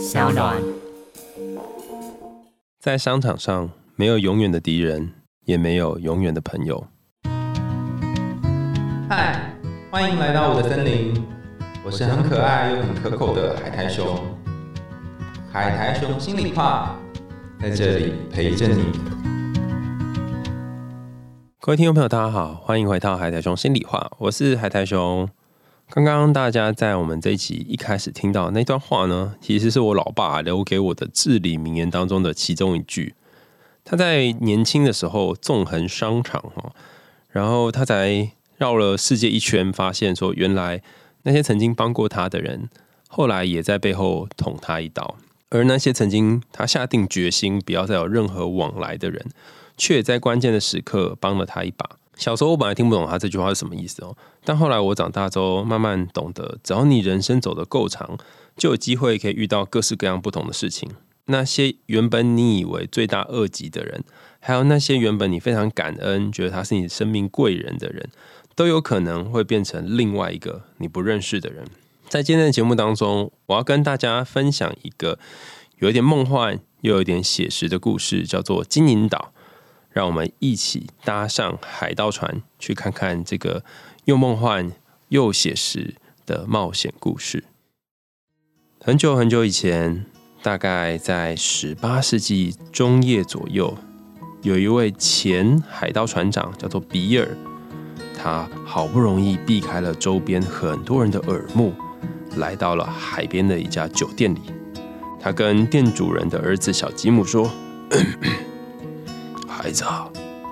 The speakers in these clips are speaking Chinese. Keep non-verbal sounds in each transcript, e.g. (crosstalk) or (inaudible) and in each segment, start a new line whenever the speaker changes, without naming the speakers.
小暖。
在商场上，没有永远的敌人，也没有永远的朋友。
嗨，欢迎来到我的森林，我是很可爱又很可口的海苔熊。海苔熊心里话，在这里陪着你。
各位听众朋友，大家好，欢迎回到海苔熊心里话，我是海苔熊。刚刚大家在我们这一集一开始听到那段话呢，其实是我老爸留给我的至理名言当中的其中一句。他在年轻的时候纵横商场哈，然后他才绕了世界一圈，发现说原来那些曾经帮过他的人，后来也在背后捅他一刀；而那些曾经他下定决心不要再有任何往来的人，却在关键的时刻帮了他一把。小时候我本来听不懂他这句话是什么意思哦，但后来我长大之后慢慢懂得，只要你人生走得够长，就有机会可以遇到各式各样不同的事情。那些原本你以为罪大恶极的人，还有那些原本你非常感恩、觉得他是你生命贵人的人，都有可能会变成另外一个你不认识的人。在今天的节目当中，我要跟大家分享一个有一点梦幻又有一点写实的故事，叫做《金银岛》。让我们一起搭上海盗船，去看看这个又梦幻又写实的冒险故事。很久很久以前，大概在十八世纪中叶左右，有一位前海盗船长叫做比尔，他好不容易避开了周边很多人的耳目，来到了海边的一家酒店里。他跟店主人的儿子小吉姆说。(coughs) 孩子，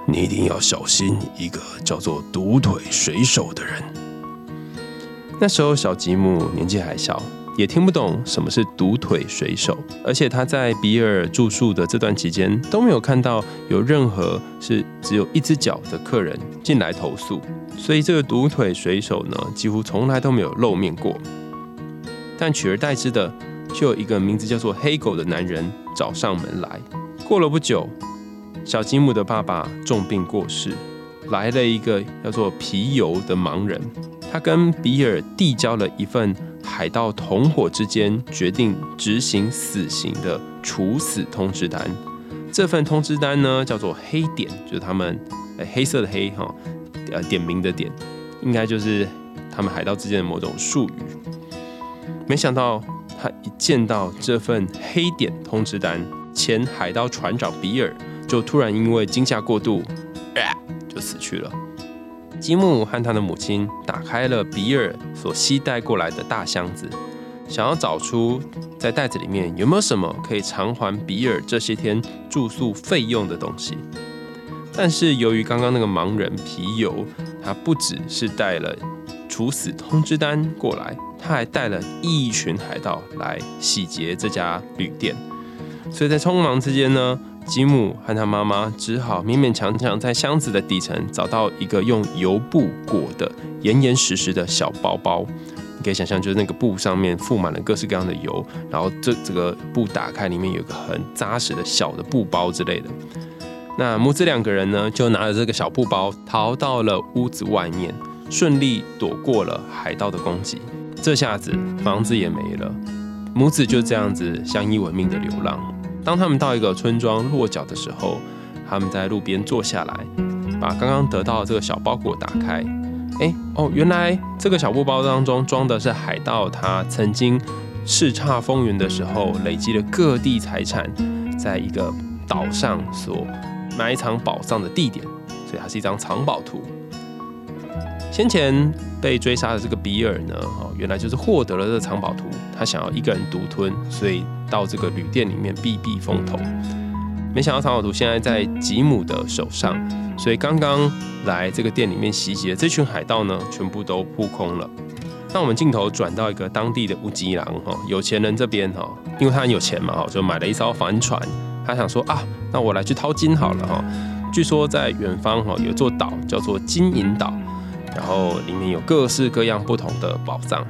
你一定要小心一个叫做独腿水手的人。那时候小吉姆年纪还小，也听不懂什么是独腿水手，而且他在比尔住宿的这段期间都没有看到有任何是只有一只脚的客人进来投诉，所以这个独腿水手呢，几乎从来都没有露面过。但取而代之的，就有一个名字叫做黑狗的男人找上门来。过了不久。小吉姆的爸爸重病过世，来了一个叫做皮尤的盲人。他跟比尔递交了一份海盗同伙之间决定执行死刑的处死通知单。这份通知单呢，叫做黑点，就是他们黑色的黑哈，呃，点名的点，应该就是他们海盗之间的某种术语。没想到他一见到这份黑点通知单，前海盗船长比尔。就突然因为惊吓过度，就死去了。吉姆和他的母亲打开了比尔所携带过来的大箱子，想要找出在袋子里面有没有什么可以偿还比尔这些天住宿费用的东西。但是由于刚刚那个盲人皮尤，他不只是带了处死通知单过来，他还带了一群海盗来洗劫这家旅店，所以在匆忙之间呢。吉姆和他妈妈只好勉勉强强在箱子的底层找到一个用油布裹的严严实实的小包包。你可以想象，就是那个布上面覆满了各式各样的油，然后这这个布打开，里面有一个很扎实的小的布包之类的。那母子两个人呢，就拿着这个小布包逃到了屋子外面，顺利躲过了海盗的攻击。这下子房子也没了，母子就这样子相依为命的流浪。当他们到一个村庄落脚的时候，他们在路边坐下来，把刚刚得到的这个小包裹打开。哎，哦，原来这个小布包当中装的是海盗他曾经叱咤风云的时候累积了各地财产，在一个岛上所埋藏宝藏的地点，所以它是一张藏宝图。先前被追杀的这个比尔呢，哦，原来就是获得了这个藏宝图，他想要一个人独吞，所以。到这个旅店里面避避风头，没想到藏宝图现在在吉姆的手上，所以刚刚来这个店里面袭击的这群海盗呢，全部都扑空了。那我们镜头转到一个当地的乌吉郎哈，有钱人这边哈，因为他很有钱嘛哈，就买了一艘帆船，他想说啊，那我来去淘金好了哈。据说在远方哈有座岛叫做金银岛，然后里面有各式各样不同的宝藏。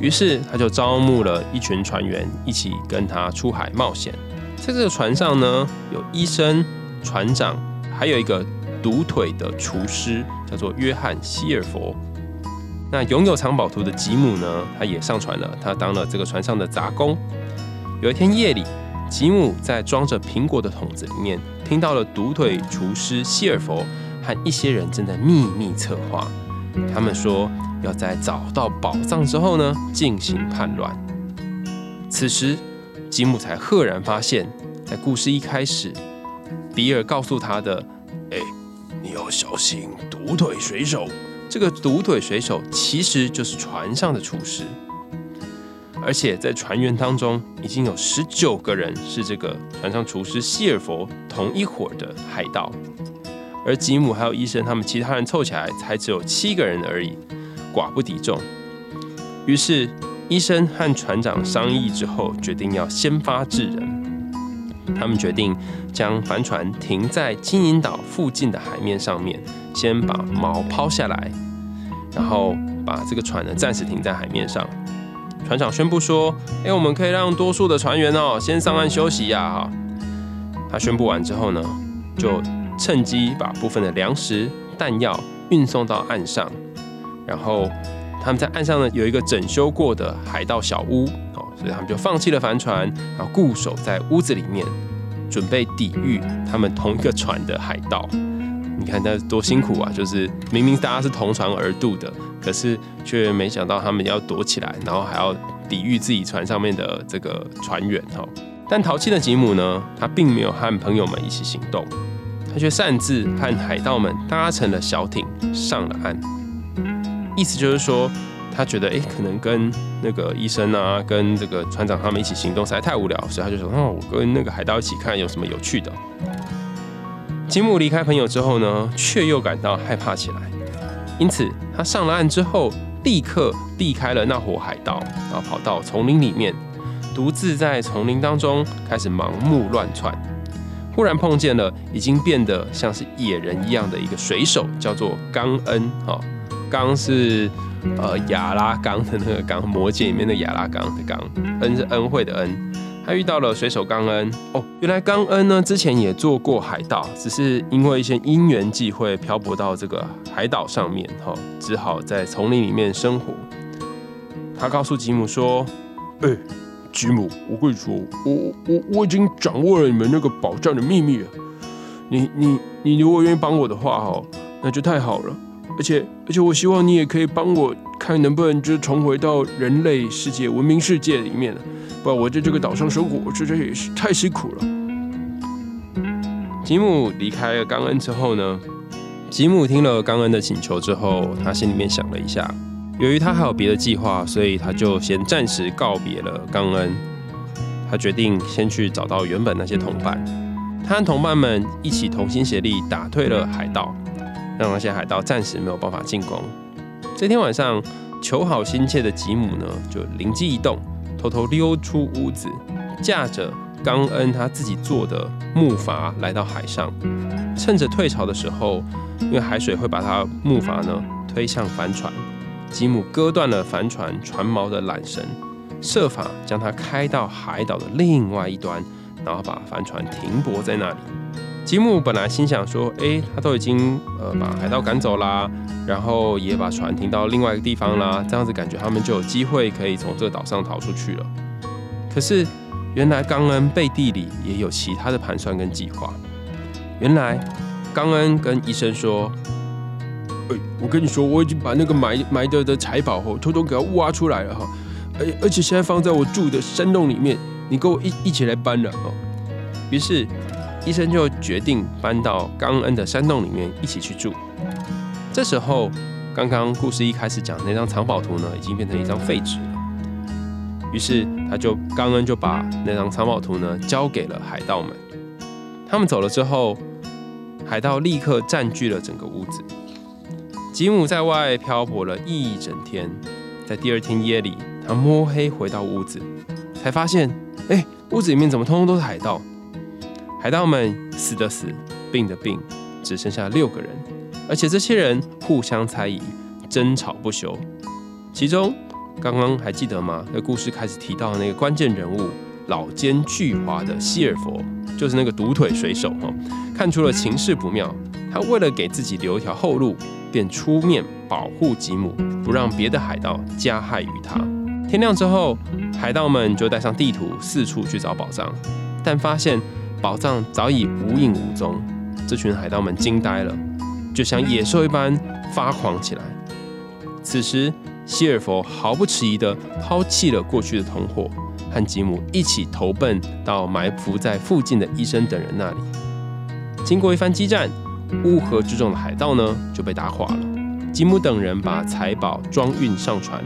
于是他就招募了一群船员，一起跟他出海冒险。在这个船上呢，有医生、船长，还有一个独腿的厨师，叫做约翰希尔佛。那拥有藏宝图的吉姆呢，他也上船了，他当了这个船上的杂工。有一天夜里，吉姆在装着苹果的桶子里面，听到了独腿厨师希尔佛和一些人正在秘密策划。他们说要在找到宝藏之后呢，进行叛乱。此时，吉姆才赫然发现，在故事一开始，比尔告诉他的：“哎，你要小心独腿水手。”这个独腿水手其实就是船上的厨师。而且在船员当中，已经有十九个人是这个船上厨师希尔佛同一伙的海盗，而吉姆还有医生他们其他人凑起来才只有七个人而已，寡不敌众。于是医生和船长商议之后，决定要先发制人。他们决定将帆船停在金银岛附近的海面上面，先把锚抛下来，然后把这个船呢暂时停在海面上。船长宣布说：“哎，我们可以让多数的船员哦先上岸休息呀！”哈，他宣布完之后呢，就趁机把部分的粮食、弹药运送到岸上，然后他们在岸上呢有一个整修过的海盗小屋哦，所以他们就放弃了帆船，然后固守在屋子里面，准备抵御他们同一个船的海盗。你看那多辛苦啊！就是明明大家是同船而渡的。可是却没想到他们要躲起来，然后还要抵御自己船上面的这个船员哦。但淘气的吉姆呢，他并没有和朋友们一起行动，他却擅自和海盗们搭乘了小艇上了岸。意思就是说，他觉得哎，可能跟那个医生啊，跟这个船长他们一起行动实在太无聊，所以他就说：“哦，我跟那个海盗一起看有什么有趣的。”吉姆离开朋友之后呢，却又感到害怕起来。因此，他上了岸之后，立刻避开了那伙海盗，然后跑到丛林里面，独自在丛林当中开始盲目乱窜。忽然碰见了已经变得像是野人一样的一个水手，叫做冈恩。哈，冈是呃亚拉冈的那个冈，魔戒里面的亚拉冈的冈，恩是恩惠的恩。他遇到了水手冈恩哦，原来冈恩呢之前也做过海盗，只是因为一些因缘际会漂泊到这个海岛上面，哈，只好在丛林里面生活。他告诉吉姆说：“哎，吉姆，我跟你说，我我我已经掌握了你们那个宝藏的秘密了。你你你如果愿意帮我的话，哈，那就太好了。而且而且我希望你也可以帮我看能不能就重回到人类世界、文明世界里面。”不然，我在这个岛上生活，这这也是太辛苦了。吉姆离开了冈恩之后呢？吉姆听了冈恩的请求之后，他心里面想了一下，由于他还有别的计划，所以他就先暂时告别了冈恩。他决定先去找到原本那些同伴，他和同伴们一起同心协力打退了海盗，让那些海盗暂时没有办法进攻。这天晚上，求好心切的吉姆呢，就灵机一动。偷偷溜出屋子，驾着冈恩他自己做的木筏来到海上，趁着退潮的时候，因为海水会把他木筏呢推向帆船，吉姆割断了帆船船锚的缆绳，设法将它开到海岛的另外一端，然后把帆船停泊在那里。吉姆本来心想说：“哎，他都已经呃把海盗赶走啦，然后也把船停到另外一个地方啦，这样子感觉他们就有机会可以从这个岛上逃出去了。”可是原来冈恩背地里也有其他的盘算跟计划。原来冈恩跟医生说：“哎，我跟你说，我已经把那个埋埋的的财宝哦，偷偷给它挖出来了哈，而而且现在放在我住的山洞里面，你跟我一一起来搬了哦。”于是。医生就决定搬到冈恩的山洞里面一起去住。这时候，刚刚故事一开始讲那张藏宝图呢，已经变成一张废纸了。于是，他就冈恩就把那张藏宝图呢交给了海盗们。他们走了之后，海盗立刻占据了整个屋子。吉姆在外漂泊了一整天，在第二天夜里，他摸黑回到屋子，才发现，哎，屋子里面怎么通通都是海盗？海盗们死的死，病的病，只剩下六个人，而且这些人互相猜疑，争吵不休。其中，刚刚还记得吗？那故事开始提到的那个关键人物，老奸巨猾的希尔佛，就是那个独腿水手哈，看出了情势不妙，他为了给自己留一条后路，便出面保护吉姆，不让别的海盗加害于他。天亮之后，海盗们就带上地图四处去找宝藏，但发现宝藏早已无影无踪。这群海盗们惊呆了，就像野兽一般发狂起来。此时，希尔佛毫不迟疑地抛弃了过去的同伙，和吉姆一起投奔到埋伏在附近的医生等人那里。经过一番激战，乌合之众的海盗呢就被打垮了。吉姆等人把财宝装运上船，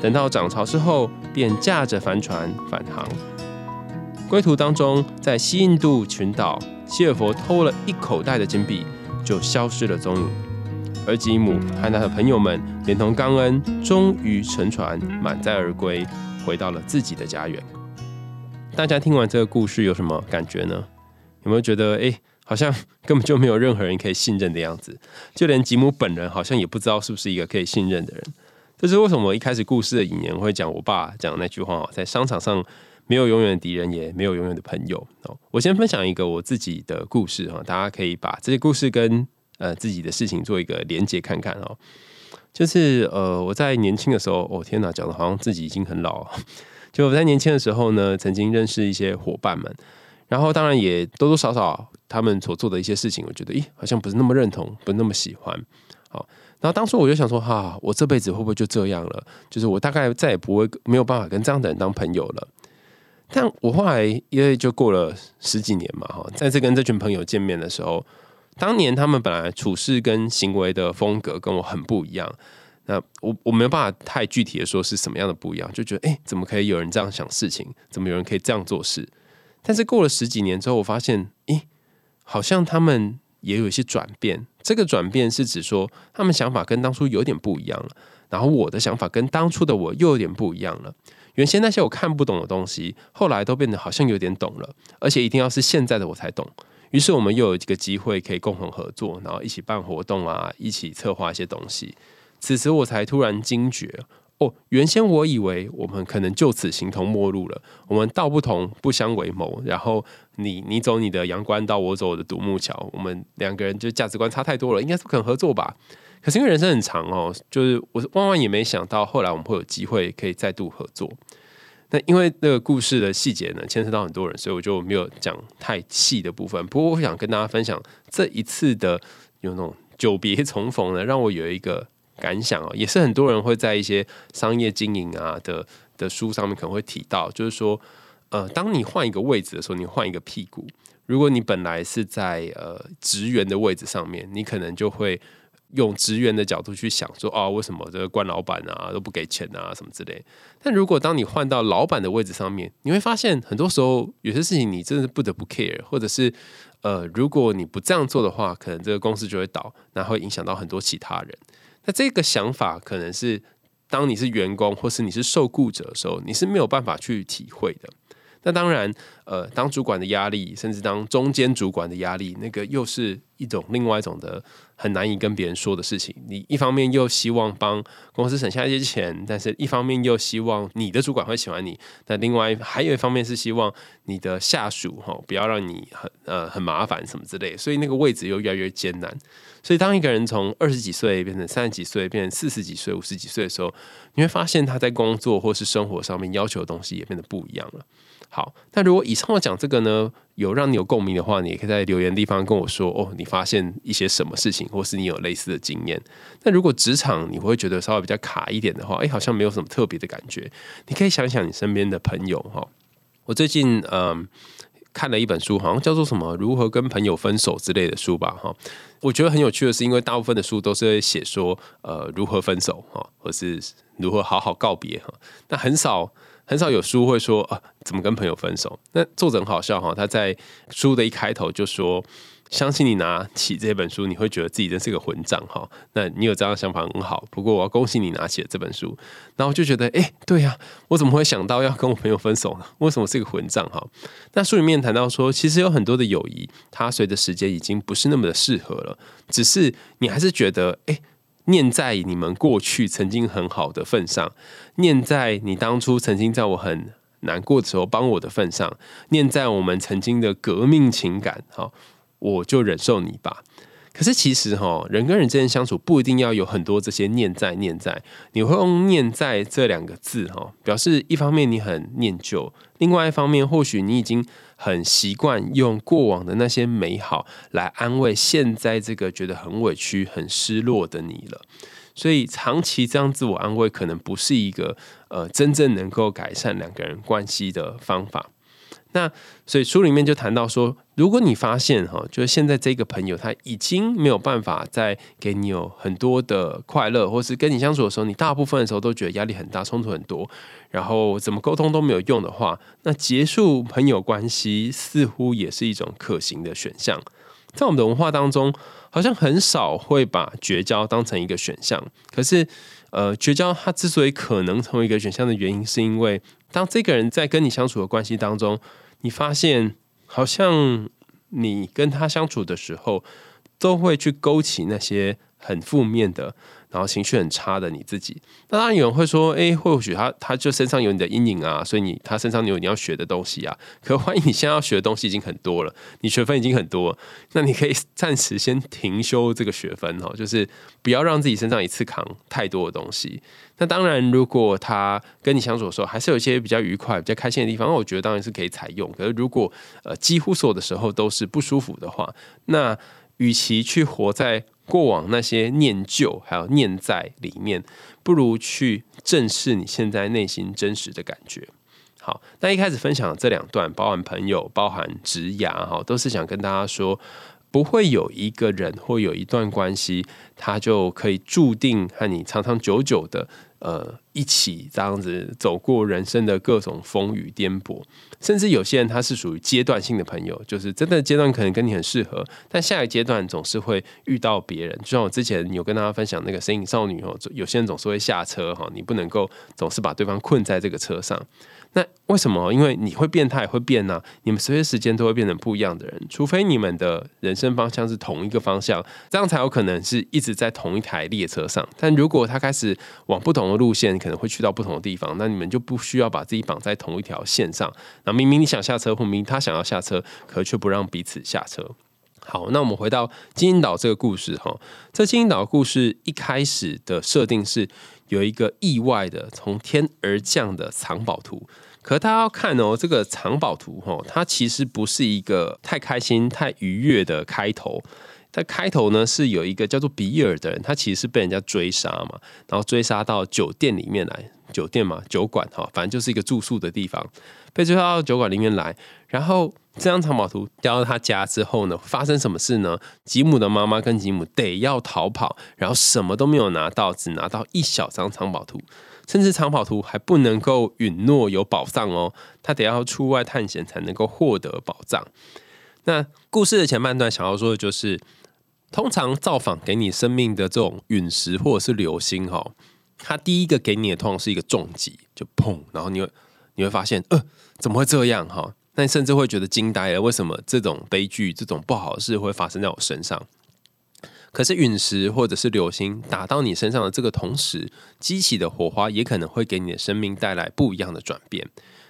等到涨潮之后，便驾着帆船返航。归途当中，在西印度群岛，希尔佛偷了一口袋的金币，就消失了踪影。而吉姆和他的朋友们连同冈恩，终于乘船满载而归，回到了自己的家园。大家听完这个故事有什么感觉呢？有没有觉得，哎，好像根本就没有任何人可以信任的样子？就连吉姆本人好像也不知道是不是一个可以信任的人。这是为什么？一开始故事的引言会讲我爸讲的那句话：在商场上没有永远的敌人，也没有永远的朋友。哦，我先分享一个我自己的故事哈，大家可以把这些故事跟。呃，自己的事情做一个连接看看哦，就是呃，我在年轻的时候，哦天哪，讲的好像自己已经很老。(laughs) 就我在年轻的时候呢，曾经认识一些伙伴们，然后当然也多多少少他们所做的一些事情，我觉得咦，好像不是那么认同，不那么喜欢。好，然后当初我就想说，哈，我这辈子会不会就这样了？就是我大概再也不会没有办法跟这样的人当朋友了。但我后来因为就过了十几年嘛，哈，再次跟这群朋友见面的时候。当年他们本来处事跟行为的风格跟我很不一样，那我我没有办法太具体的说是什么样的不一样，就觉得哎，怎么可以有人这样想事情？怎么有人可以这样做事？但是过了十几年之后，我发现，诶，好像他们也有一些转变。这个转变是指说，他们想法跟当初有点不一样了，然后我的想法跟当初的我又有点不一样了。原先那些我看不懂的东西，后来都变得好像有点懂了，而且一定要是现在的我才懂。于是我们又有一个机会可以共同合作，然后一起办活动啊，一起策划一些东西。此时我才突然惊觉，哦，原先我以为我们可能就此形同陌路了，我们道不同不相为谋。然后你你走你的阳关道，我走我的独木桥，我们两个人就价值观差太多了，应该是不可能合作吧？可是因为人生很长哦，就是我万万也没想到，后来我们会有机会可以再度合作。那因为那个故事的细节呢，牵涉到很多人，所以我就没有讲太细的部分。不过我想跟大家分享这一次的有那种久别重逢呢，让我有一个感想哦，也是很多人会在一些商业经营啊的的书上面可能会提到，就是说，呃，当你换一个位置的时候，你换一个屁股，如果你本来是在呃职员的位置上面，你可能就会。用职员的角度去想，说啊，为什么这个官老板啊都不给钱啊，什么之类。但如果当你换到老板的位置上面，你会发现很多时候有些事情你真的是不得不 care，或者是呃，如果你不这样做的话，可能这个公司就会倒，那会影响到很多其他人。那这个想法可能是当你是员工或是你是受雇者的时候，你是没有办法去体会的。那当然，呃，当主管的压力，甚至当中间主管的压力，那个又是一种另外一种的很难以跟别人说的事情。你一方面又希望帮公司省下一些钱，但是一方面又希望你的主管会喜欢你。那另外还有一方面是希望你的下属哈不要让你很呃很麻烦什么之类，所以那个位置又越来越艰难。所以当一个人从二十几岁变成三十几岁，变成四十几岁、五十几岁的时候，你会发现他在工作或是生活上面要求的东西也变得不一样了。好，那如果以上我讲这个呢，有让你有共鸣的话，你也可以在留言地方跟我说哦，你发现一些什么事情，或是你有类似的经验。那如果职场你会觉得稍微比较卡一点的话，哎，好像没有什么特别的感觉，你可以想想你身边的朋友哈。我最近嗯看了一本书，好像叫做什么“如何跟朋友分手”之类的书吧哈。我觉得很有趣的是，因为大部分的书都是写说呃如何分手哈，或是如何好好告别哈，那很少。很少有书会说啊，怎么跟朋友分手？那作者很好笑哈，他在书的一开头就说：“相信你拿起这本书，你会觉得自己真是个混账哈。”那你有这样的想法很好，不过我要恭喜你拿起了这本书。然后就觉得，哎，对呀，我怎 (laughs) 么会想到要跟我朋友分手呢？为什么是个混账哈？那书里面谈到说，其实有很多的友谊，它随着时间已经不是那么的适合了，只是你还是觉得，哎。念在你们过去曾经很好的份上，念在你当初曾经在我很难过的时候帮我的份上，念在我们曾经的革命情感，好，我就忍受你吧。可是其实哈，人跟人之间相处不一定要有很多这些念在念在，你会用念在这两个字哈，表示一方面你很念旧，另外一方面或许你已经很习惯用过往的那些美好来安慰现在这个觉得很委屈、很失落的你了。所以长期这样自我安慰，可能不是一个呃真正能够改善两个人关系的方法。那所以书里面就谈到说，如果你发现哈，就是现在这个朋友他已经没有办法再给你有很多的快乐，或是跟你相处的时候，你大部分的时候都觉得压力很大，冲突很多，然后怎么沟通都没有用的话，那结束朋友关系似乎也是一种可行的选项。在我们的文化当中，好像很少会把绝交当成一个选项。可是，呃，绝交它之所以可能成为一个选项的原因，是因为当这个人在跟你相处的关系当中，你发现好像你跟他相处的时候，都会去勾起那些很负面的。然后情绪很差的你自己，那当然有人会说，哎，或许他他就身上有你的阴影啊，所以你他身上有你要学的东西啊。(laughs) 可万一你现在要学的东西已经很多了，你学分已经很多了，那你可以暂时先停修这个学分哦，就是不要让自己身上一次扛太多的东西。那当然，如果他跟你相处的时候还是有一些比较愉快、比较开心的地方，我觉得当然是可以采用。可是如果呃几乎所有的时候都是不舒服的话，那与其去活在过往那些念旧还有念在里面，不如去正视你现在内心真实的感觉。好，那一开始分享这两段，包含朋友，包含职涯，哈，都是想跟大家说，不会有一个人或有一段关系，他就可以注定和你长长久久的。呃，一起这样子走过人生的各种风雨颠簸，甚至有些人他是属于阶段性的朋友，就是真的阶段可能跟你很适合，但下一阶段总是会遇到别人。就像我之前有跟大家分享那个身影少女哦，有些人总是会下车哈，你不能够总是把对方困在这个车上。那为什么？因为你会变，他也会变呢。你们随时间都会变成不一样的人，除非你们的人生方向是同一个方向，这样才有可能是一直在同一台列车上。但如果他开始往不同的路线，可能会去到不同的地方，那你们就不需要把自己绑在同一条线上。明明你想下车，或明明他想要下车，可却不让彼此下车。好，那我们回到金银岛这个故事哈。这金银岛故事一开始的设定是。有一个意外的从天而降的藏宝图，可大家要看哦，这个藏宝图哈，它其实不是一个太开心、太愉悦的开头。在开头呢是有一个叫做比尔的人，他其实是被人家追杀嘛，然后追杀到酒店里面来，酒店嘛，酒馆哈，反正就是一个住宿的地方，被追杀到酒馆里面来，然后。这张藏宝图掉到他家之后呢，发生什么事呢？吉姆的妈妈跟吉姆得要逃跑，然后什么都没有拿到，只拿到一小张藏宝图，甚至藏宝图还不能够允诺有宝藏哦，他得要出外探险才能够获得宝藏。那故事的前半段想要说的就是，通常造访给你生命的这种陨石或者是流星哈，它第一个给你的通常是一个重击，就砰，然后你会你会发现，呃，怎么会这样哈？那你甚至会觉得惊呆了，为什么这种悲剧、这种不好的事会发生在我身上？可是陨石或者是流星打到你身上的这个同时，激起的火花也可能会给你的生命带来不一样的转变。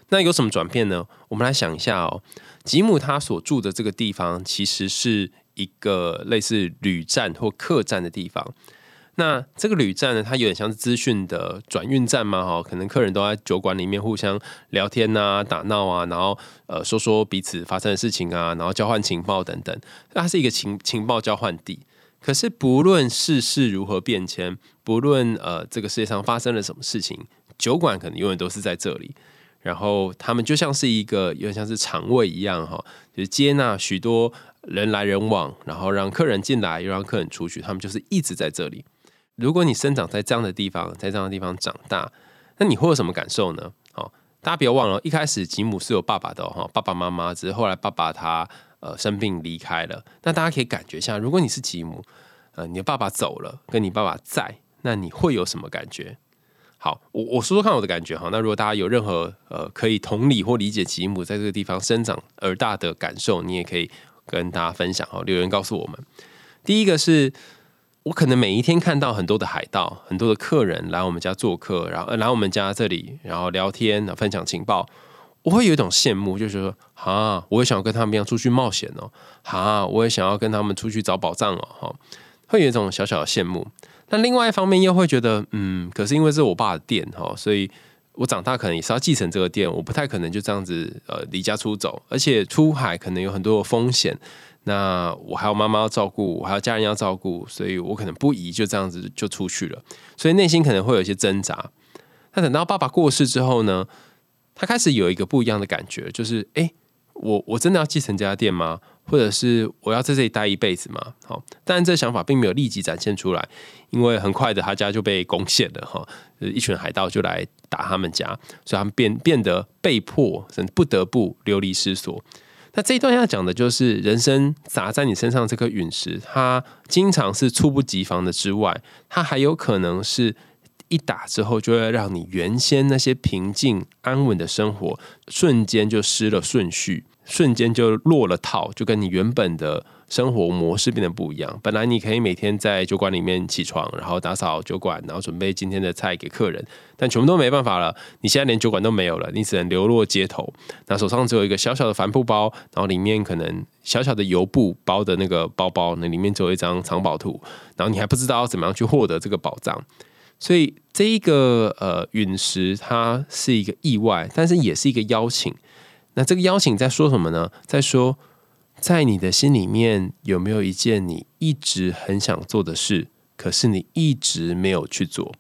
那有什么转变呢？我们来想一下哦。吉姆他所住的这个地方，其实是一个类似旅站或客栈的地方。那这个旅站呢，它有点像是资讯的转运站嘛，哈，可能客人都在酒馆里面互相聊天呐、打闹啊，然后呃说说彼此发生的事情啊，然后交换情报等等，它是一个情情报交换地。可是不论世事如何变迁，不论呃这个世界上发生了什么事情，酒馆可能永远都是在这里。然后他们就像是一个有点像是肠胃一样，哈，就是接纳许多人来人往，然后让客人进来又让客人出去，他们就是一直在这里。如果你生长在这样的地方，在这样的地方长大，那你会有什么感受呢？好，大家不要忘了，一开始吉姆是有爸爸的哈，爸爸妈妈，只是后来爸爸他呃生病离开了。那大家可以感觉一下，如果你是吉姆，呃，你的爸爸走了，跟你爸爸在，那你会有什么感觉？好，我我说说看我的感觉哈。那如果大家有任何呃可以同理或理解吉姆在这个地方生长而大的感受，你也可以跟大家分享哈，留言告诉我们。第一个是。我可能每一天看到很多的海盗，很多的客人来我们家做客，然后来我们家这里，然后聊天，分享情报。我会有一种羡慕，就是说啊，我也想要跟他们一样出去冒险哦，啊，我也想要跟他们出去找宝藏哦，哈，会有一种小小的羡慕。那另外一方面又会觉得，嗯，可是因为是我爸的店哈，所以我长大可能也是要继承这个店，我不太可能就这样子呃离家出走，而且出海可能有很多的风险。那我还有妈妈要照顾，我还有家人要照顾，所以我可能不宜就这样子就出去了，所以内心可能会有一些挣扎。那等到爸爸过世之后呢，他开始有一个不一样的感觉，就是哎，我我真的要继承这家店吗？或者是我要在这里待一辈子吗？好，但这想法并没有立即展现出来，因为很快的他家就被攻陷了哈，一群海盗就来打他们家，所以他们变变得被迫甚至不得不流离失所。那这一段要讲的就是人生砸在你身上这颗陨石，它经常是猝不及防的之外，它还有可能是一打之后就会让你原先那些平静安稳的生活瞬间就失了顺序。瞬间就落了套，就跟你原本的生活模式变得不一样。本来你可以每天在酒馆里面起床，然后打扫酒馆，然后准备今天的菜给客人，但全部都没办法了。你现在连酒馆都没有了，你只能流落街头。那手上只有一个小小的帆布包，然后里面可能小小的油布包的那个包包，那里面只有一张藏宝图，然后你还不知道怎么样去获得这个宝藏。所以这一个呃陨石，它是一个意外，但是也是一个邀请。那这个邀请在说什么呢？在说，在你的心里面有没有一件你一直很想做的事，可是你一直没有去做？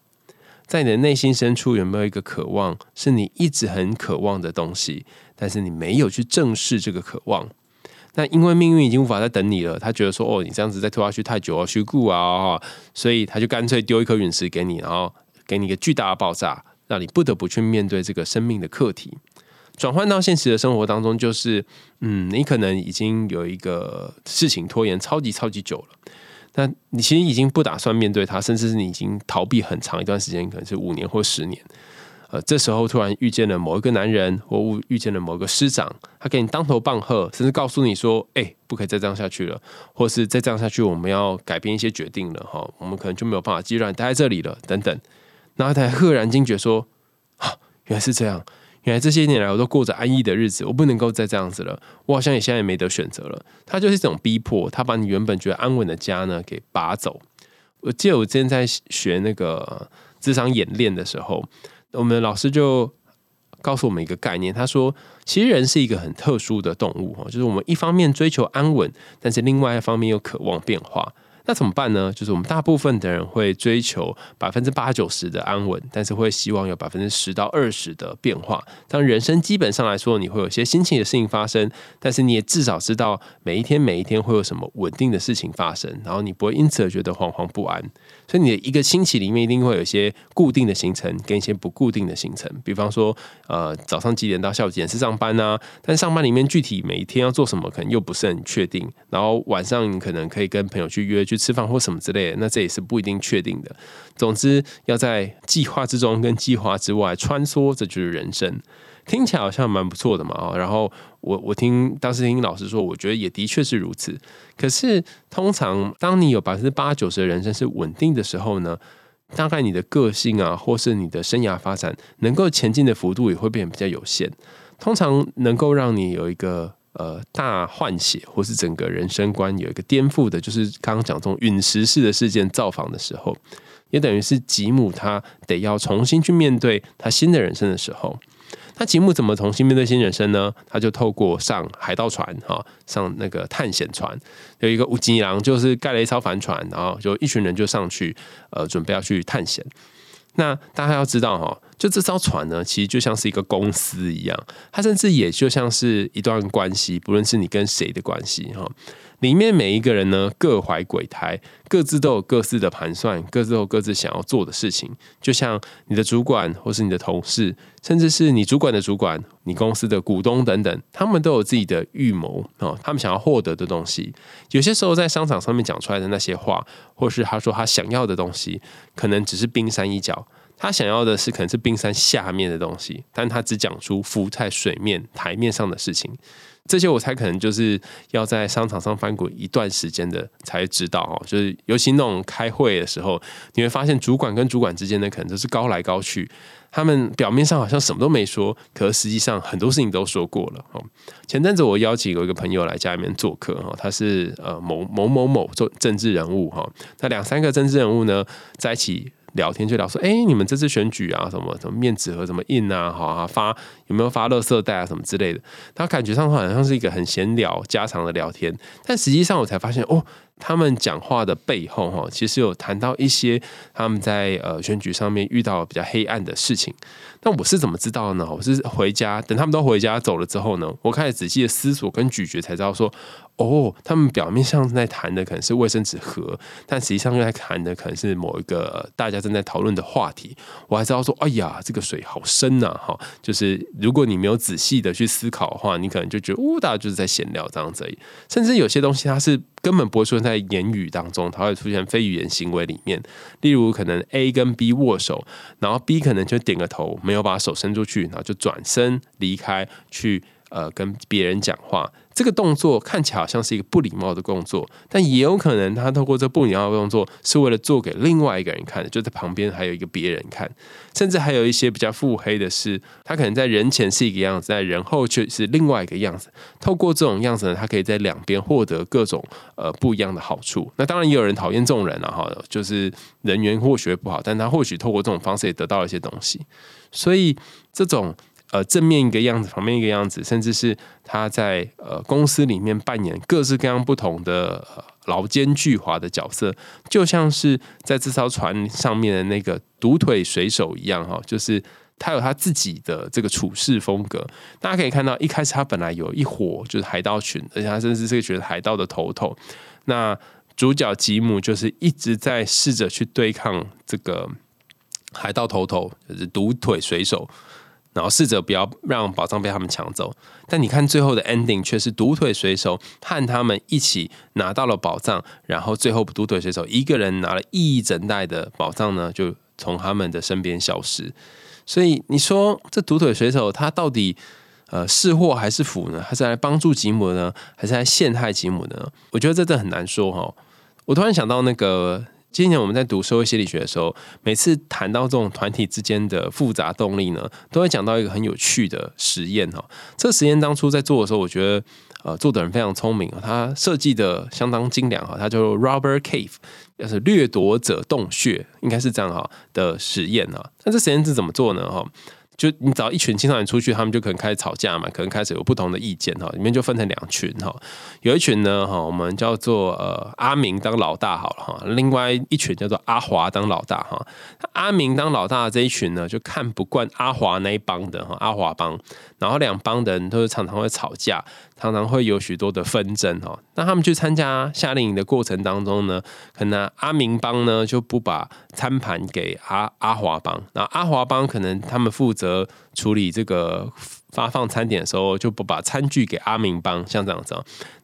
在你的内心深处有没有一个渴望，是你一直很渴望的东西，但是你没有去正视这个渴望？那因为命运已经无法再等你了，他觉得说，哦，你这样子再拖下去太久啊，虚固啊，所以他就干脆丢一颗陨石给你，然后给你一个巨大的爆炸，让你不得不去面对这个生命的课题。转换到现实的生活当中，就是，嗯，你可能已经有一个事情拖延超级超级久了，那你其实已经不打算面对它，甚至是你已经逃避很长一段时间，可能是五年或十年。呃，这时候突然遇见了某一个男人，或遇见了某个师长，他给你当头棒喝，甚至告诉你说：“哎，不可以再这样下去了，或是再这样下去，我们要改变一些决定了，哈，我们可能就没有办法继续让你待在这里了，等等。”然后他才赫然惊觉说：“啊，原来是这样。”原来这些年来我都过着安逸的日子，我不能够再这样子了。我好像也现在也没得选择了。他就是这种逼迫，他把你原本觉得安稳的家呢给拔走。我记得我之前在学那个智商演练的时候，我们老师就告诉我们一个概念，他说，其实人是一个很特殊的动物哈，就是我们一方面追求安稳，但是另外一方面又渴望变化。那怎么办呢？就是我们大部分的人会追求百分之八九十的安稳，但是会希望有百分之十到二十的变化。当人生基本上来说，你会有些心情的事情发生，但是你也至少知道每一天每一天会有什么稳定的事情发生，然后你不会因此而觉得惶惶不安。所以你的一个星期里面一定会有一些固定的行程跟一些不固定的行程。比方说，呃，早上几点到下午几点是上班呢？但上班里面具体每一天要做什么，可能又不是很确定。然后晚上你可能可以跟朋友去约。去吃饭或什么之类的，那这也是不一定确定的。总之，要在计划之中跟计划之外穿梭，这就是人生。听起来好像蛮不错的嘛。然后我我听当时听老师说，我觉得也的确是如此。可是通常，当你有百分之八九十的人生是稳定的时候呢，大概你的个性啊，或是你的生涯发展能够前进的幅度也会变得比较有限。通常能够让你有一个。呃，大换血或是整个人生观有一个颠覆的，就是刚刚讲这种陨石式的事件造访的时候，也等于是吉姆他得要重新去面对他新的人生的时候。那吉姆怎么重新面对新人生呢？他就透过上海盗船哈，上那个探险船，有一个乌吉郎就是盖了一艘帆船，然后就一群人就上去，呃，准备要去探险。那大家要知道哈，就这艘船呢，其实就像是一个公司一样，它甚至也就像是一段关系，不论是你跟谁的关系哈。里面每一个人呢，各怀鬼胎，各自都有各自的盘算，各自有各自想要做的事情。就像你的主管，或是你的同事，甚至是你主管的主管、你公司的股东等等，他们都有自己的预谋哦，他们想要获得的东西。有些时候在商场上面讲出来的那些话，或是他说他想要的东西，可能只是冰山一角。他想要的是可能是冰山下面的东西，但他只讲出浮在水面台面上的事情。这些我猜可能就是要在商场上翻滚一段时间的才知道哦。就是尤其那种开会的时候，你会发现主管跟主管之间呢，可能都是高来高去。他们表面上好像什么都没说，可实际上很多事情都说过了。哦，前阵子我邀请有一个朋友来家里面做客，哈，他是呃某某某某做政治人物，哈，那两三个政治人物呢在一起。聊天就聊说，哎，你们这次选举啊，什么什么面纸和什么印啊？好啊，发有没有发乐色袋啊，什么之类的？他感觉上好像是一个很闲聊、家常的聊天，但实际上我才发现，哦。他们讲话的背后，哈，其实有谈到一些他们在呃选举上面遇到比较黑暗的事情。那我是怎么知道呢？我是回家等他们都回家走了之后呢，我开始仔细的思索跟咀嚼，才知道说，哦，他们表面上在谈的可能是卫生纸盒，但实际上又在谈的可能是某一个大家正在讨论的话题。我还知道说，哎呀，这个水好深呐，哈，就是如果你没有仔细的去思考的话，你可能就觉得，哦，大家就是在闲聊这样子。甚至有些东西它是。根本不会出现在言语当中，它会出现非语言行为里面。例如，可能 A 跟 B 握手，然后 B 可能就点个头，没有把手伸出去，然后就转身离开去。呃，跟别人讲话这个动作看起来好像是一个不礼貌的动作，但也有可能他透过这不礼貌的动作是为了做给另外一个人看的，就在旁边还有一个别人看，甚至还有一些比较腹黑的是，他可能在人前是一个样子，在人后却是另外一个样子。透过这种样子呢，他可以在两边获得各种呃不一样的好处。那当然也有人讨厌这种人了哈，就是人缘或许不好，但他或许透过这种方式也得到了一些东西。所以这种。呃，正面一个样子，旁边一个样子，甚至是他在呃公司里面扮演各式各样不同的老奸巨猾的角色，就像是在这艘船上面的那个独腿水手一样哈，就是他有他自己的这个处事风格。大家可以看到，一开始他本来有一伙就是海盗群，而且他甚至是觉得海盗的头头。那主角吉姆就是一直在试着去对抗这个海盗头头，就是独腿水手。然后试着不要让宝藏被他们抢走，但你看最后的 ending 却是独腿水手和他们一起拿到了宝藏，然后最后独腿水手一个人拿了一整袋的宝藏呢，就从他们的身边消失。所以你说这独腿水手他到底呃是祸还是福呢？还是来帮助吉姆呢？还是来陷害吉姆呢？我觉得这真的很难说哈。我突然想到那个。今年我们在读社会心理学的时候，每次谈到这种团体之间的复杂动力呢，都会讲到一个很有趣的实验哈。这个实验当初在做的时候，我觉得呃做的人非常聪明啊，他设计的相当精良哈，他叫 Robert Cave，要是掠夺者洞穴，应该是这样哈的实验啊。那这实验是怎么做呢哈？就你找一群青少年出去，他们就可能开始吵架嘛，可能开始有不同的意见哈，里面就分成两群哈，有一群呢哈，我们叫做呃阿明当老大好了哈，另外一群叫做阿华当老大哈，阿明当老大的这一群呢，就看不惯阿华那一帮的哈，阿华帮，然后两帮的人都是常常会吵架。常常会有许多的纷争哈，那他们去参加夏令营的过程当中呢，可能阿明帮呢就不把餐盘给阿阿华帮，那阿华帮可能他们负责处理这个发放餐点的时候就不把餐具给阿明帮，像这样子，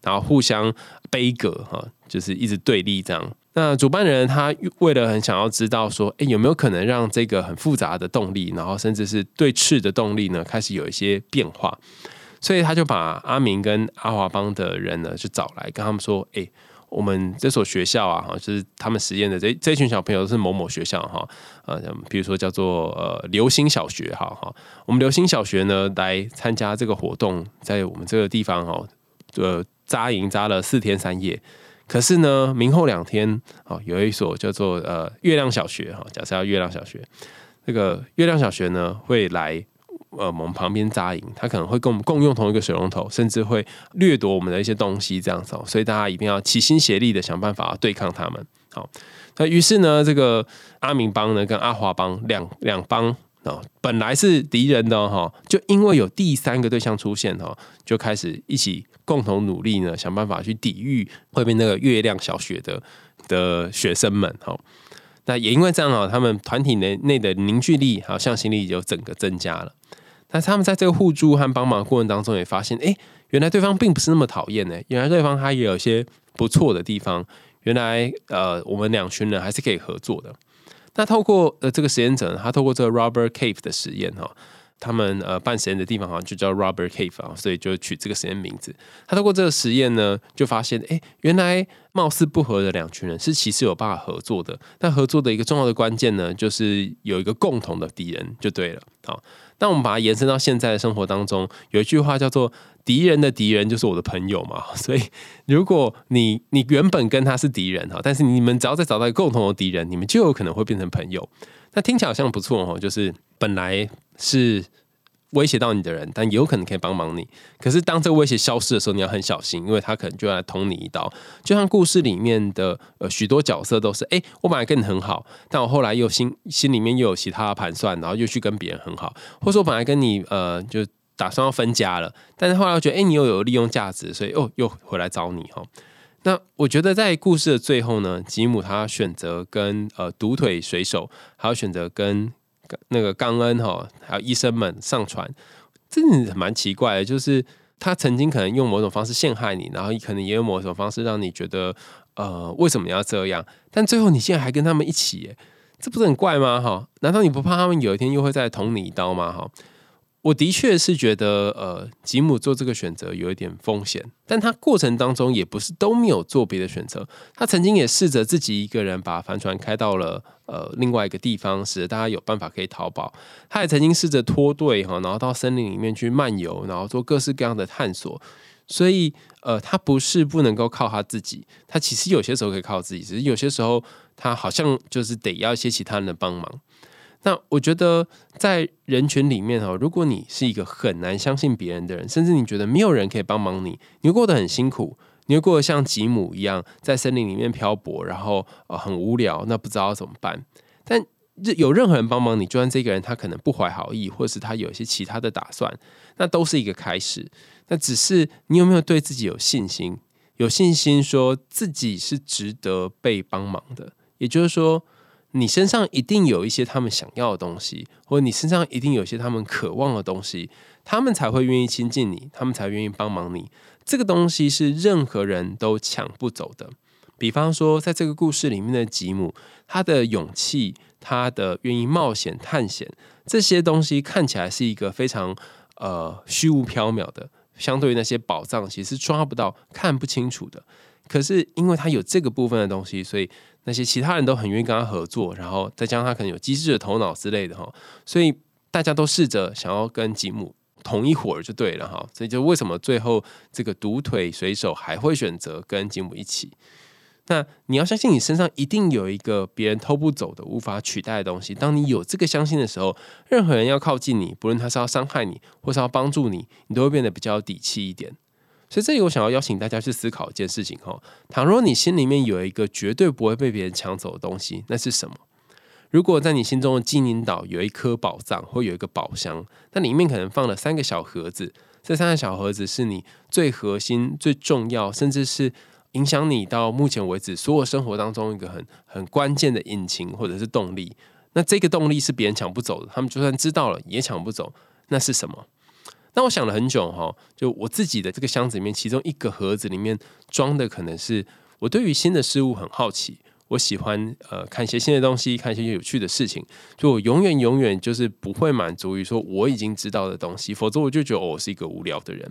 然后互相背格哈，就是一直对立这样。那主办人他为了很想要知道说，哎有没有可能让这个很复杂的动力，然后甚至是对峙的动力呢，开始有一些变化。所以他就把阿明跟阿华帮的人呢，就找来跟他们说：“哎，我们这所学校啊，哈，就是他们实验的这这群小朋友是某某学校哈，呃，比如说叫做呃流星小学哈哈，我们流星小学呢来参加这个活动，在我们这个地方哈，呃，扎营扎了四天三夜。可是呢，明后两天啊，有一所叫做呃月亮小学哈，假设要月亮小学，这个月亮小学呢会来。”呃，我们旁边扎营，他可能会跟我们共用同一个水龙头，甚至会掠夺我们的一些东西，这样子。哦所以大家一定要齐心协力的想办法对抗他们。好，那于是呢，这个阿明帮呢跟阿华帮两两帮啊，本来是敌人的哈，就因为有第三个对象出现哈，就开始一起共同努力呢，想办法去抵御外面那个月亮小学的的学生们。哈。那也因为这样啊，他们团体内内的凝聚力还有向心力就整个增加了。但是他们在这个互助和帮忙过程当中，也发现，哎，原来对方并不是那么讨厌呢。原来对方他也有一些不错的地方。原来，呃，我们两群人还是可以合作的。那透过呃这个实验者，他透过这个 robber Cave 的实验哈，他们呃办实验的地方好像就叫 Rubber Cave 啊，所以就取这个实验名字。他透过这个实验呢，就发现，哎，原来貌似不合的两群人是其实有办法合作的。但合作的一个重要的关键呢，就是有一个共同的敌人就对了。好，那我们把它延伸到现在的生活当中，有一句话叫做“敌人的敌人就是我的朋友”嘛。(laughs) 所以，如果你你原本跟他是敌人哈，但是你们只要再找到一个共同的敌人，你们就有可能会变成朋友。那听起来好像不错哦，就是本来。是威胁到你的人，但也有可能可以帮忙你。可是当这个威胁消失的时候，你要很小心，因为他可能就来捅你一刀。就像故事里面的呃许多角色都是，哎，我本来跟你很好，但我后来又心心里面又有其他盘算，然后又去跟别人很好，或者说本来跟你呃就打算要分家了，但是后来又觉得，哎，你又有利用价值，所以哦又回来找你哈。那我觉得在故事的最后呢，吉姆他选择跟呃独腿水手，还有选择跟。那个刚恩哈，还有医生们上传，真的蛮奇怪的。就是他曾经可能用某种方式陷害你，然后可能也有某种方式让你觉得，呃，为什么要这样？但最后你现在还跟他们一起，这不是很怪吗？哈，难道你不怕他们有一天又会再捅你一刀吗？哈。我的确是觉得，呃，吉姆做这个选择有一点风险，但他过程当中也不是都没有做别的选择。他曾经也试着自己一个人把帆船开到了呃另外一个地方，使得大家有办法可以逃跑。他也曾经试着脱队哈，然后到森林里面去漫游，然后做各式各样的探索。所以，呃，他不是不能够靠他自己，他其实有些时候可以靠自己，只是有些时候他好像就是得要一些其他人的帮忙。那我觉得在人群里面哈，如果你是一个很难相信别人的人，甚至你觉得没有人可以帮忙你，你会过得很辛苦，你会过得像吉姆一样在森林里面漂泊，然后呃很无聊，那不知道怎么办。但有任何人帮忙你，就算这个人他可能不怀好意，或是他有一些其他的打算，那都是一个开始。那只是你有没有对自己有信心？有信心说自己是值得被帮忙的，也就是说。你身上一定有一些他们想要的东西，或者你身上一定有一些他们渴望的东西，他们才会愿意亲近你，他们才愿意帮忙你。这个东西是任何人都抢不走的。比方说，在这个故事里面的吉姆，他的勇气，他的愿意冒险探险，这些东西看起来是一个非常呃虚无缥缈的，相对于那些宝藏，其实是抓不到、看不清楚的。可是因为他有这个部分的东西，所以。那些其他人都很愿意跟他合作，然后再加上他可能有机智的头脑之类的哈，所以大家都试着想要跟吉姆同一伙儿就对了哈。所以就为什么最后这个独腿水手还会选择跟吉姆一起？那你要相信你身上一定有一个别人偷不走的、无法取代的东西。当你有这个相信的时候，任何人要靠近你，不论他是要伤害你或是要帮助你，你都会变得比较有底气一点。所以这里我想要邀请大家去思考一件事情哈，倘若你心里面有一个绝对不会被别人抢走的东西，那是什么？如果在你心中的金银岛有一颗宝藏或有一个宝箱，那里面可能放了三个小盒子，这三个小盒子是你最核心、最重要，甚至是影响你到目前为止所有生活当中一个很很关键的引擎或者是动力。那这个动力是别人抢不走的，他们就算知道了也抢不走，那是什么？那我想了很久哈，就我自己的这个箱子里面，其中一个盒子里面装的可能是我对于新的事物很好奇，我喜欢呃看一些新的东西，看一些有趣的事情。就我永远永远就是不会满足于说我已经知道的东西，否则我就觉得我是一个无聊的人。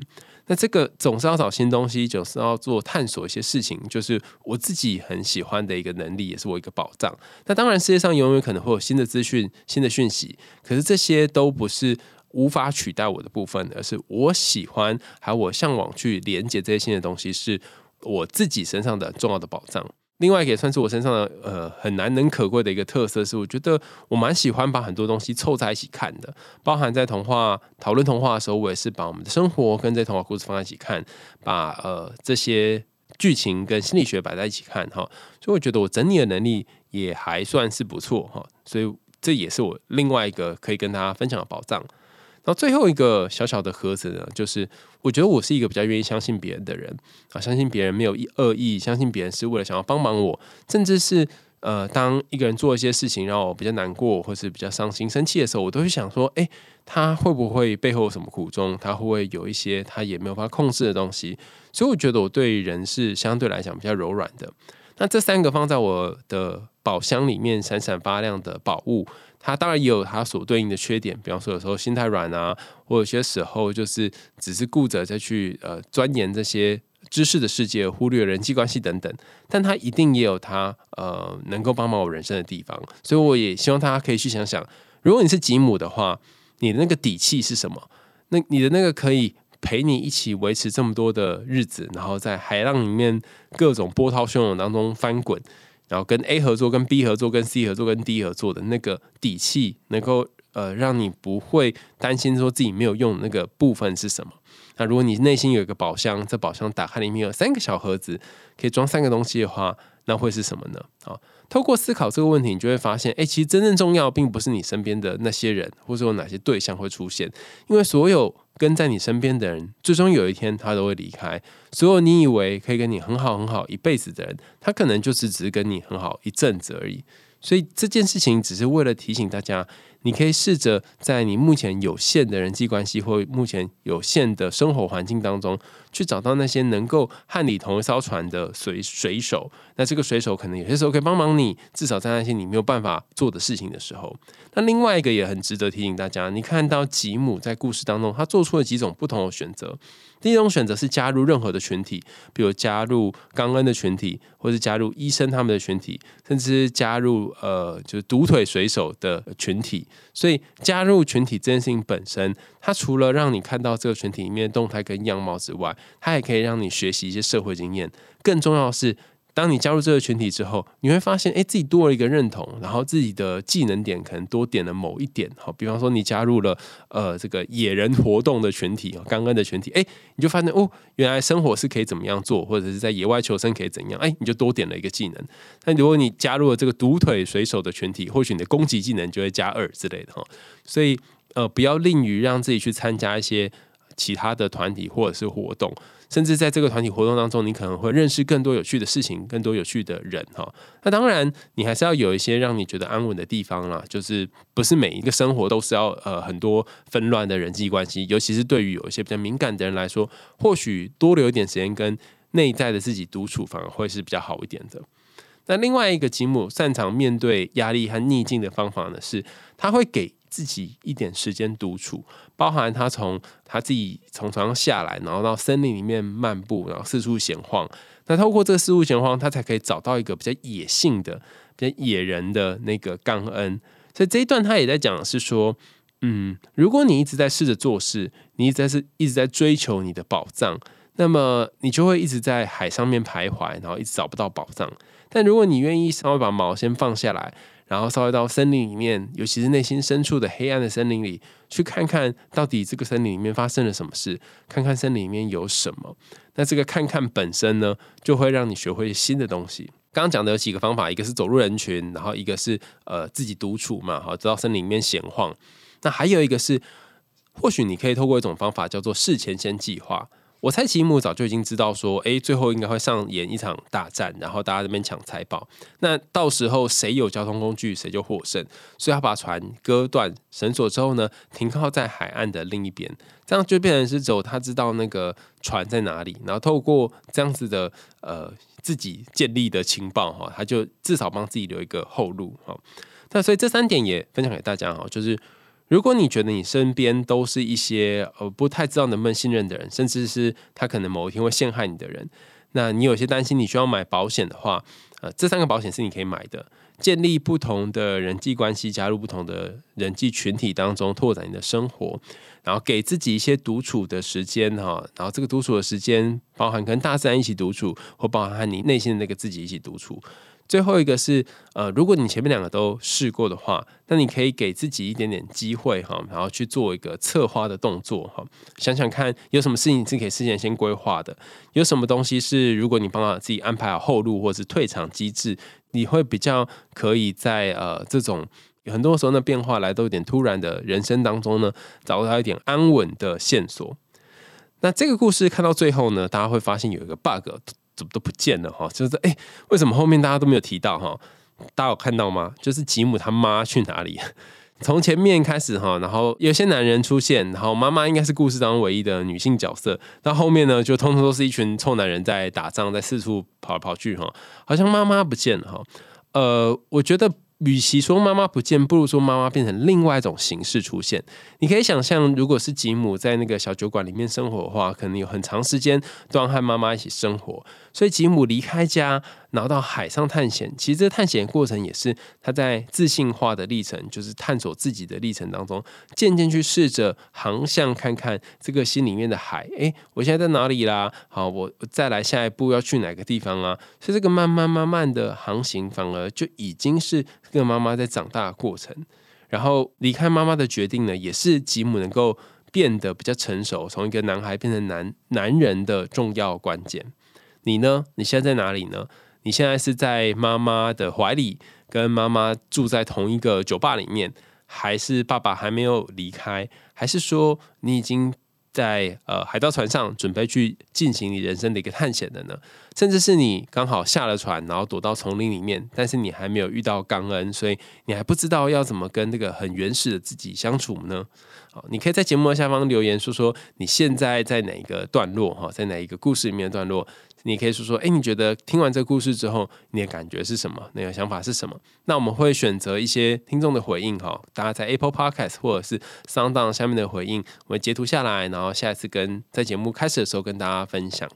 那这个总是要找新东西，总是要做探索一些事情，就是我自己很喜欢的一个能力，也是我一个宝藏。那当然，世界上永远可能会有新的资讯、新的讯息，可是这些都不是。无法取代我的部分，而是我喜欢还有我向往去连接这些新的东西，是我自己身上的重要的宝藏。另外，也算是我身上的呃很难能可贵的一个特色，是我觉得我蛮喜欢把很多东西凑在一起看的。包含在童话讨论童话的时候，我也是把我们的生活跟这童话故事放在一起看，把呃这些剧情跟心理学摆在一起看哈。所以我觉得我整理的能力也还算是不错哈。所以这也是我另外一个可以跟大家分享的宝藏。然后最后一个小小的盒子呢，就是我觉得我是一个比较愿意相信别人的人啊，相信别人没有恶意，相信别人是为了想要帮忙我，甚至是呃，当一个人做一些事情让我比较难过，或是比较伤心、生气的时候，我都会想说，哎，他会不会背后有什么苦衷？他会不会有一些他也没有办法控制的东西？所以我觉得我对人是相对来讲比较柔软的。那这三个放在我的宝箱里面闪闪发亮的宝物。他当然也有他所对应的缺点，比方说有时候心太软啊，或有些时候就是只是顾着再去呃钻研这些知识的世界，忽略人际关系等等。但他一定也有他呃能够帮忙我人生的地方，所以我也希望大家可以去想想，如果你是吉姆的话，你的那个底气是什么？那你的那个可以陪你一起维持这么多的日子，然后在海浪里面各种波涛汹涌当中翻滚。然后跟 A 合作、跟 B 合作、跟 C 合作、跟 D 合作的那个底气，能够呃让你不会担心说自己没有用那个部分是什么？那如果你内心有一个宝箱，这宝箱打开里面有三个小盒子，可以装三个东西的话，那会是什么呢？啊，透过思考这个问题，你就会发现，哎，其实真正重要并不是你身边的那些人，或者有哪些对象会出现，因为所有。跟在你身边的人，最终有一天他都会离开。所有你以为可以跟你很好很好一辈子的人，他可能就是只是跟你很好一阵子而已。所以这件事情只是为了提醒大家。你可以试着在你目前有限的人际关系或目前有限的生活环境当中，去找到那些能够和你同一艘船的水水手。那这个水手可能有些时候可以帮忙你，至少在那些你没有办法做的事情的时候。那另外一个也很值得提醒大家，你看到吉姆在故事当中，他做出了几种不同的选择。第一种选择是加入任何的群体，比如加入刚恩的群体，或者加入医生他们的群体，甚至加入呃就是独腿水手的群体。所以加入群体这件事情本身，它除了让你看到这个群体里面的动态跟样貌之外，它也可以让你学习一些社会经验。更重要的是。当你加入这个群体之后，你会发现，哎，自己多了一个认同，然后自己的技能点可能多点了某一点。好，比方说你加入了呃这个野人活动的群体，刚刚的群体，哎，你就发现哦，原来生活是可以怎么样做，或者是在野外求生可以怎样，哎，你就多点了一个技能。那如果你加入了这个独腿水手的群体，或许你的攻击技能就会加二之类的哈。所以呃，不要吝于让自己去参加一些其他的团体或者是活动。甚至在这个团体活动当中，你可能会认识更多有趣的事情，更多有趣的人哈。那当然，你还是要有一些让你觉得安稳的地方啦。就是不是每一个生活都是要呃很多纷乱的人际关系，尤其是对于有一些比较敏感的人来说，或许多留一点时间跟内在的自己独处，反而会是比较好一点的。那另外一个吉姆擅长面对压力和逆境的方法呢，是他会给。自己一点时间独处，包含他从他自己从床上下来，然后到森林里面漫步，然后四处闲晃。那透过这个四处闲晃，他才可以找到一个比较野性的、比较野人的那个刚恩。所以这一段他也在讲的是说，嗯，如果你一直在试着做事，你一直在是一直在追求你的宝藏，那么你就会一直在海上面徘徊，然后一直找不到宝藏。但如果你愿意稍微把毛先放下来。然后稍微到森林里面，尤其是内心深处的黑暗的森林里，去看看到底这个森林里面发生了什么事，看看森林里面有什么。那这个看看本身呢，就会让你学会新的东西。刚刚讲的有几个方法，一个是走入人群，然后一个是呃自己独处嘛，好，知道森林里面闲晃。那还有一个是，或许你可以透过一种方法叫做事前先计划。我猜吉姆早就已经知道说，哎，最后应该会上演一场大战，然后大家这边抢财宝。那到时候谁有交通工具，谁就获胜。所以他把船割断绳索之后呢，停靠在海岸的另一边，这样就变成是走他知道那个船在哪里，然后透过这样子的呃自己建立的情报哈，他就至少帮自己留一个后路哈。那所以这三点也分享给大家哈，就是。如果你觉得你身边都是一些呃不太知道能不能信任的人，甚至是他可能某一天会陷害你的人，那你有些担心，你需要买保险的话，呃，这三个保险是你可以买的。建立不同的人际关系，加入不同的人际群体当中，拓展你的生活，然后给自己一些独处的时间哈。然后这个独处的时间，包含跟大自然一起独处，或包含和你内心的那个自己一起独处。最后一个是，呃，如果你前面两个都试过的话，那你可以给自己一点点机会哈，然后去做一个策划的动作哈，想想看有什么事情是可以事先先规划的，有什么东西是如果你帮他自己安排好后路或者是退场机制，你会比较可以在呃这种很多时候呢变化来都有点突然的人生当中呢，找到一点安稳的线索。那这个故事看到最后呢，大家会发现有一个 bug。怎么都不见了哈？就是哎，为什么后面大家都没有提到哈？大家有看到吗？就是吉姆他妈去哪里？(laughs) 从前面开始哈，然后有些男人出现，然后妈妈应该是故事当中唯一的女性角色。到后面呢，就通通都是一群臭男人在打仗，在四处跑来跑去哈，好像妈妈不见了哈。呃，我觉得与其说妈妈不见，不如说妈妈变成另外一种形式出现。你可以想象，如果是吉姆在那个小酒馆里面生活的话，可能有很长时间都要和妈妈一起生活。所以吉姆离开家，然后到海上探险。其实这探险过程也是他在自信化的历程，就是探索自己的历程当中，渐渐去试着航向看看这个心里面的海。诶，我现在在哪里啦？好，我再来下一步要去哪个地方啊？所以这个慢慢慢慢的航行，反而就已经是这个妈妈在长大的过程。然后离开妈妈的决定呢，也是吉姆能够变得比较成熟，从一个男孩变成男男人的重要关键。你呢？你现在在哪里呢？你现在是在妈妈的怀里，跟妈妈住在同一个酒吧里面，还是爸爸还没有离开？还是说你已经在呃海盗船上，准备去进行你人生的一个探险的呢？甚至是你刚好下了船，然后躲到丛林里面，但是你还没有遇到刚恩，所以你还不知道要怎么跟这个很原始的自己相处呢？好，你可以在节目的下方留言说说你现在在哪一个段落哈，在哪一个故事里面的段落。你可以说说，哎，你觉得听完这个故事之后，你的感觉是什么？你的想法是什么？那我们会选择一些听众的回应哈，大家在 Apple Podcast 或者是 Sound 下面的回应，我们截图下来，然后下一次跟在节目开始的时候跟大家分享。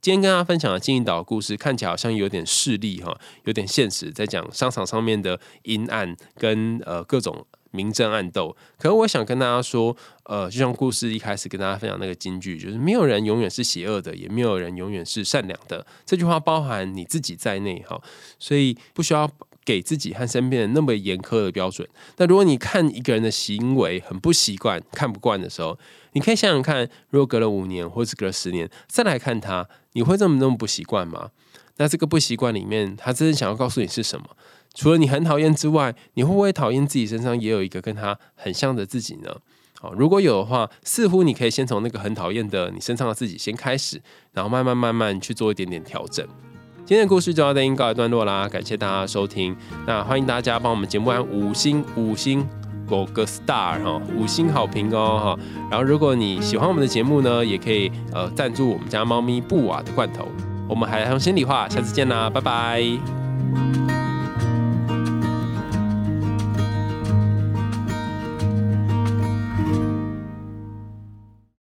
今天跟大家分享的金银岛故事，看起来好像有点势利哈，有点现实，在讲商场上面的阴暗跟呃各种。明争暗斗，可是我想跟大家说，呃，就像故事一开始跟大家分享那个金句，就是没有人永远是邪恶的，也没有人永远是善良的。这句话包含你自己在内，哈，所以不需要给自己和身边人那么严苛的标准。那如果你看一个人的行为很不习惯、看不惯的时候，你可以想想看，如果隔了五年或者隔了十年再来看他，你会这么那么不习惯吗？那这个不习惯里面，他真正想要告诉你是什么？除了你很讨厌之外，你会不会讨厌自己身上也有一个跟他很像的自己呢？好，如果有的话，似乎你可以先从那个很讨厌的你身上的自己先开始，然后慢慢慢慢去做一点点调整。今天的故事就要在这告一段落啦，感谢大家收听。那欢迎大家帮我们节目按五星五星狗个 star 哈，五星好评哦哈。然后如果你喜欢我们的节目呢，也可以呃赞助我们家猫咪布瓦的罐头。我们海洋心里话，下次见啦，拜拜。